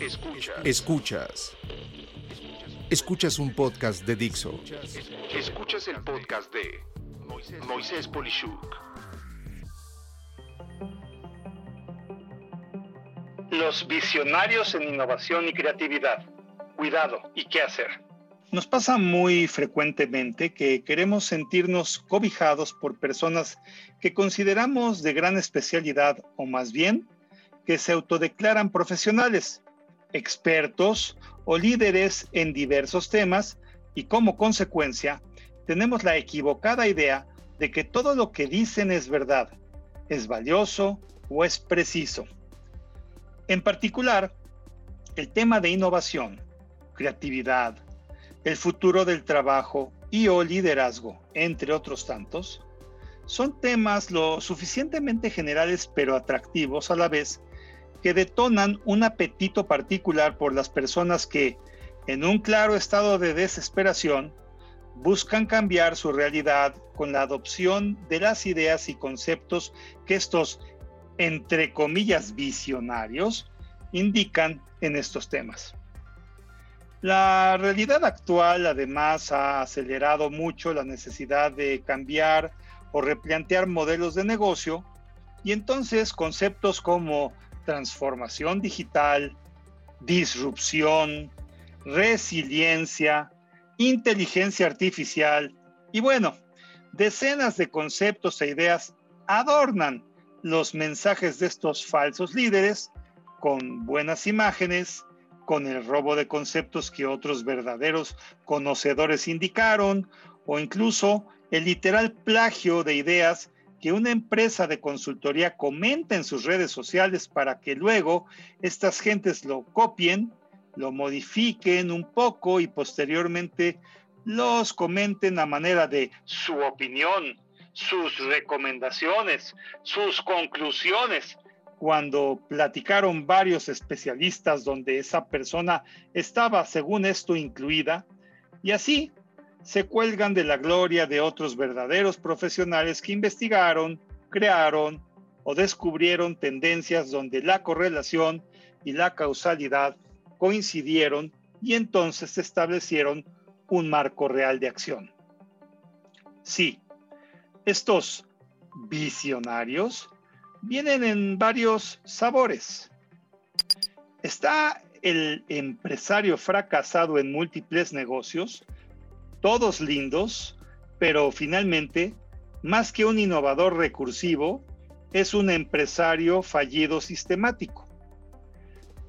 Escuchas. Escuchas. Escuchas un podcast de Dixo. Escuchas el podcast de Moisés Polishuk. Los visionarios en innovación y creatividad. Cuidado y qué hacer. Nos pasa muy frecuentemente que queremos sentirnos cobijados por personas que consideramos de gran especialidad o más bien que se autodeclaran profesionales, expertos o líderes en diversos temas y como consecuencia tenemos la equivocada idea de que todo lo que dicen es verdad, es valioso o es preciso. En particular, el tema de innovación, creatividad, el futuro del trabajo y o liderazgo, entre otros tantos, son temas lo suficientemente generales pero atractivos a la vez que detonan un apetito particular por las personas que, en un claro estado de desesperación, buscan cambiar su realidad con la adopción de las ideas y conceptos que estos, entre comillas, visionarios, indican en estos temas. La realidad actual además ha acelerado mucho la necesidad de cambiar o replantear modelos de negocio y entonces conceptos como transformación digital, disrupción, resiliencia, inteligencia artificial y bueno, decenas de conceptos e ideas adornan los mensajes de estos falsos líderes con buenas imágenes, con el robo de conceptos que otros verdaderos conocedores indicaron o incluso el literal plagio de ideas que una empresa de consultoría comenta en sus redes sociales para que luego estas gentes lo copien, lo modifiquen un poco y posteriormente los comenten a manera de su opinión, sus recomendaciones, sus conclusiones, cuando platicaron varios especialistas donde esa persona estaba, según esto, incluida, y así se cuelgan de la gloria de otros verdaderos profesionales que investigaron, crearon o descubrieron tendencias donde la correlación y la causalidad coincidieron y entonces establecieron un marco real de acción. Sí, estos visionarios vienen en varios sabores. Está el empresario fracasado en múltiples negocios, todos lindos, pero finalmente, más que un innovador recursivo, es un empresario fallido sistemático.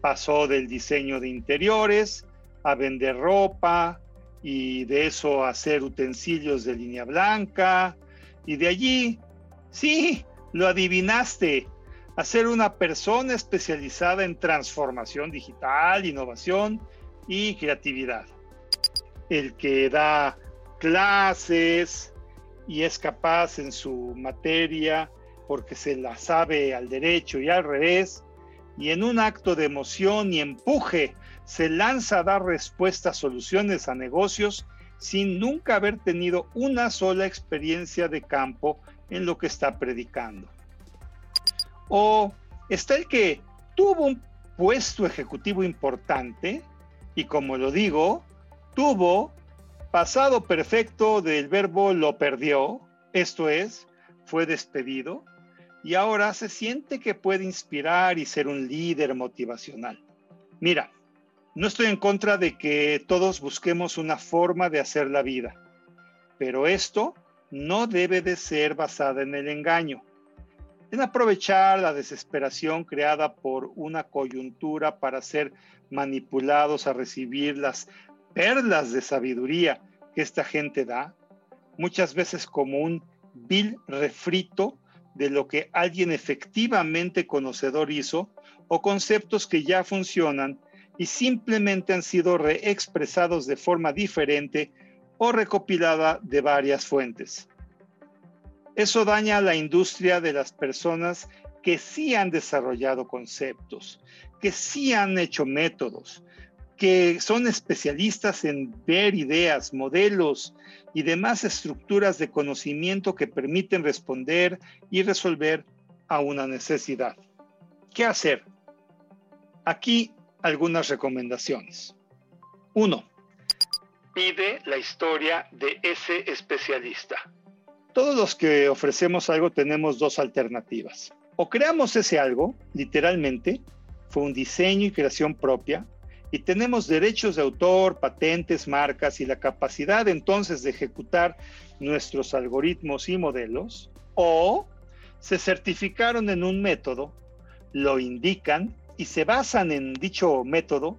Pasó del diseño de interiores a vender ropa y de eso a hacer utensilios de línea blanca y de allí, sí, lo adivinaste, a ser una persona especializada en transformación digital, innovación y creatividad el que da clases y es capaz en su materia porque se la sabe al derecho y al revés, y en un acto de emoción y empuje se lanza a dar respuestas, soluciones a negocios sin nunca haber tenido una sola experiencia de campo en lo que está predicando. O está el que tuvo un puesto ejecutivo importante y como lo digo, tuvo pasado perfecto del verbo lo perdió, esto es, fue despedido, y ahora se siente que puede inspirar y ser un líder motivacional. Mira, no estoy en contra de que todos busquemos una forma de hacer la vida, pero esto no debe de ser basada en el engaño, en aprovechar la desesperación creada por una coyuntura para ser manipulados a recibir las perlas de sabiduría que esta gente da, muchas veces como un vil refrito de lo que alguien efectivamente conocedor hizo o conceptos que ya funcionan y simplemente han sido reexpresados de forma diferente o recopilada de varias fuentes. Eso daña a la industria de las personas que sí han desarrollado conceptos, que sí han hecho métodos, que son especialistas en ver ideas, modelos y demás estructuras de conocimiento que permiten responder y resolver a una necesidad. ¿Qué hacer? Aquí algunas recomendaciones. 1. Pide la historia de ese especialista. Todos los que ofrecemos algo tenemos dos alternativas. O creamos ese algo, literalmente, fue un diseño y creación propia, y tenemos derechos de autor, patentes, marcas y la capacidad entonces de ejecutar nuestros algoritmos y modelos, o se certificaron en un método, lo indican y se basan en dicho método,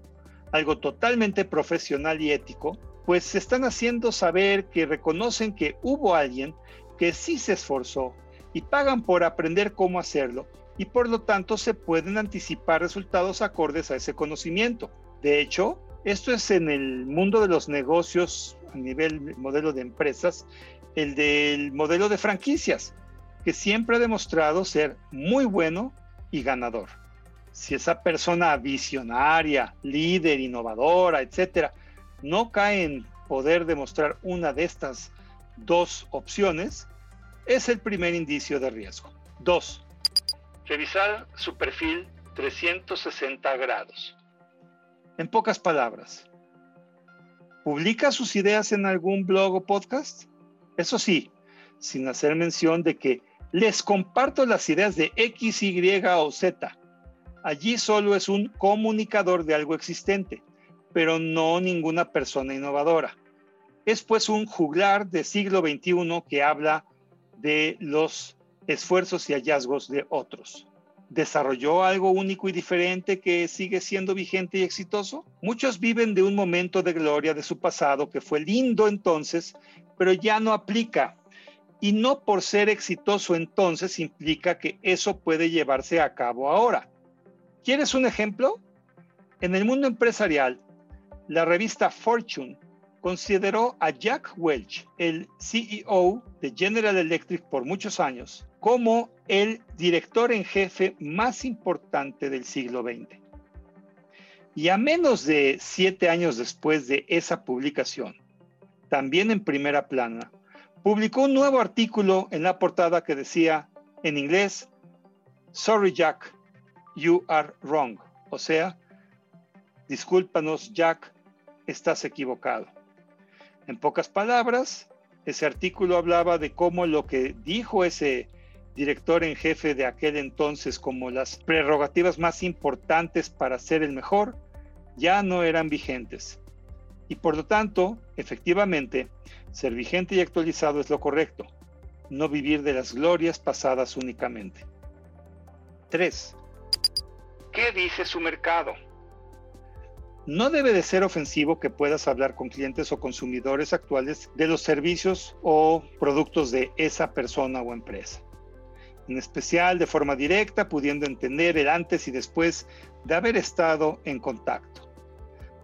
algo totalmente profesional y ético, pues se están haciendo saber que reconocen que hubo alguien que sí se esforzó y pagan por aprender cómo hacerlo y por lo tanto se pueden anticipar resultados acordes a ese conocimiento. De hecho, esto es en el mundo de los negocios a nivel modelo de empresas, el del modelo de franquicias, que siempre ha demostrado ser muy bueno y ganador si esa persona visionaria, líder, innovadora, etcétera, no cae en poder demostrar una de estas dos opciones, es el primer indicio de riesgo. Dos, revisar su perfil 360 grados. En pocas palabras, ¿publica sus ideas en algún blog o podcast? Eso sí, sin hacer mención de que les comparto las ideas de X, Y o Z Allí solo es un comunicador de algo existente, pero no ninguna persona innovadora. Es pues un juglar del siglo XXI que habla de los esfuerzos y hallazgos de otros. ¿Desarrolló algo único y diferente que sigue siendo vigente y exitoso? Muchos viven de un momento de gloria de su pasado que fue lindo entonces, pero ya no aplica. Y no por ser exitoso entonces implica que eso puede llevarse a cabo ahora. ¿Quieres un ejemplo? En el mundo empresarial, la revista Fortune consideró a Jack Welch, el CEO de General Electric por muchos años, como el director en jefe más importante del siglo XX. Y a menos de siete años después de esa publicación, también en primera plana, publicó un nuevo artículo en la portada que decía en inglés, Sorry Jack, You are wrong. O sea, discúlpanos, Jack, estás equivocado. En pocas palabras, ese artículo hablaba de cómo lo que dijo ese director en jefe de aquel entonces como las prerrogativas más importantes para ser el mejor, ya no eran vigentes. Y por lo tanto, efectivamente, ser vigente y actualizado es lo correcto, no vivir de las glorias pasadas únicamente. 3. ¿Qué dice su mercado? No debe de ser ofensivo que puedas hablar con clientes o consumidores actuales de los servicios o productos de esa persona o empresa. En especial de forma directa, pudiendo entender el antes y después de haber estado en contacto.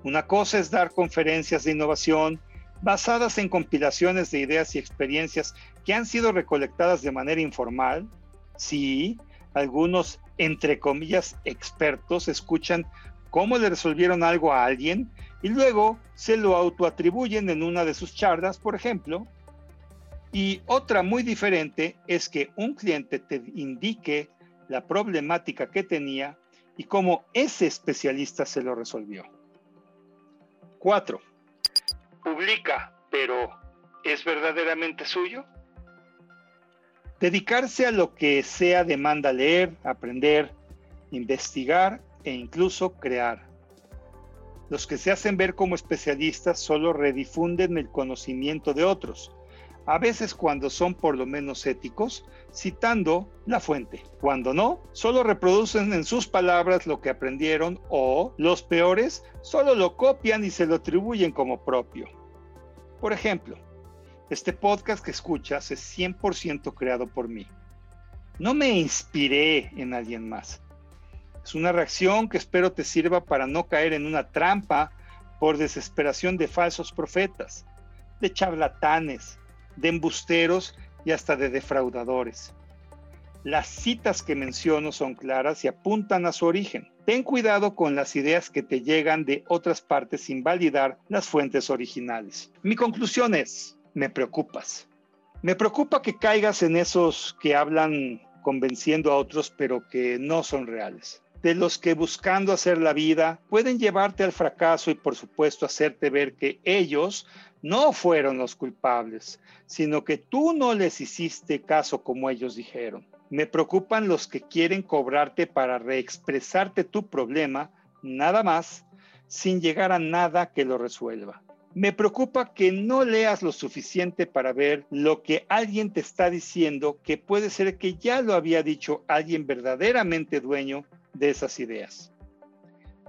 Una cosa es dar conferencias de innovación basadas en compilaciones de ideas y experiencias que han sido recolectadas de manera informal, sí, algunos, entre comillas, expertos escuchan cómo le resolvieron algo a alguien y luego se lo autoatribuyen en una de sus charlas, por ejemplo. Y otra muy diferente es que un cliente te indique la problemática que tenía y cómo ese especialista se lo resolvió. 4. Publica, pero ¿es verdaderamente suyo? Dedicarse a lo que sea demanda leer, aprender, investigar e incluso crear. Los que se hacen ver como especialistas solo redifunden el conocimiento de otros, a veces cuando son por lo menos éticos, citando la fuente. Cuando no, solo reproducen en sus palabras lo que aprendieron o, los peores, solo lo copian y se lo atribuyen como propio. Por ejemplo, este podcast que escuchas es 100% creado por mí. No me inspiré en alguien más. Es una reacción que espero te sirva para no caer en una trampa por desesperación de falsos profetas, de charlatanes, de embusteros y hasta de defraudadores. Las citas que menciono son claras y apuntan a su origen. Ten cuidado con las ideas que te llegan de otras partes sin validar las fuentes originales. Mi conclusión es, me preocupas. Me preocupa que caigas en esos que hablan convenciendo a otros pero que no son reales. De los que buscando hacer la vida pueden llevarte al fracaso y por supuesto hacerte ver que ellos no fueron los culpables, sino que tú no les hiciste caso como ellos dijeron. Me preocupan los que quieren cobrarte para reexpresarte tu problema, nada más, sin llegar a nada que lo resuelva. Me preocupa que no leas lo suficiente para ver lo que alguien te está diciendo, que puede ser que ya lo había dicho alguien verdaderamente dueño de esas ideas.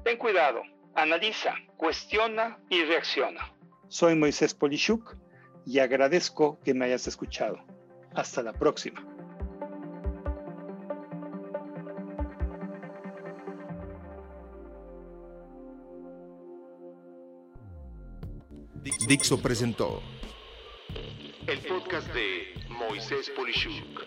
Ten cuidado, analiza, cuestiona y reacciona. Soy Moisés Polishuk y agradezco que me hayas escuchado. Hasta la próxima. Dixo presentó el podcast de Moisés Polishuk.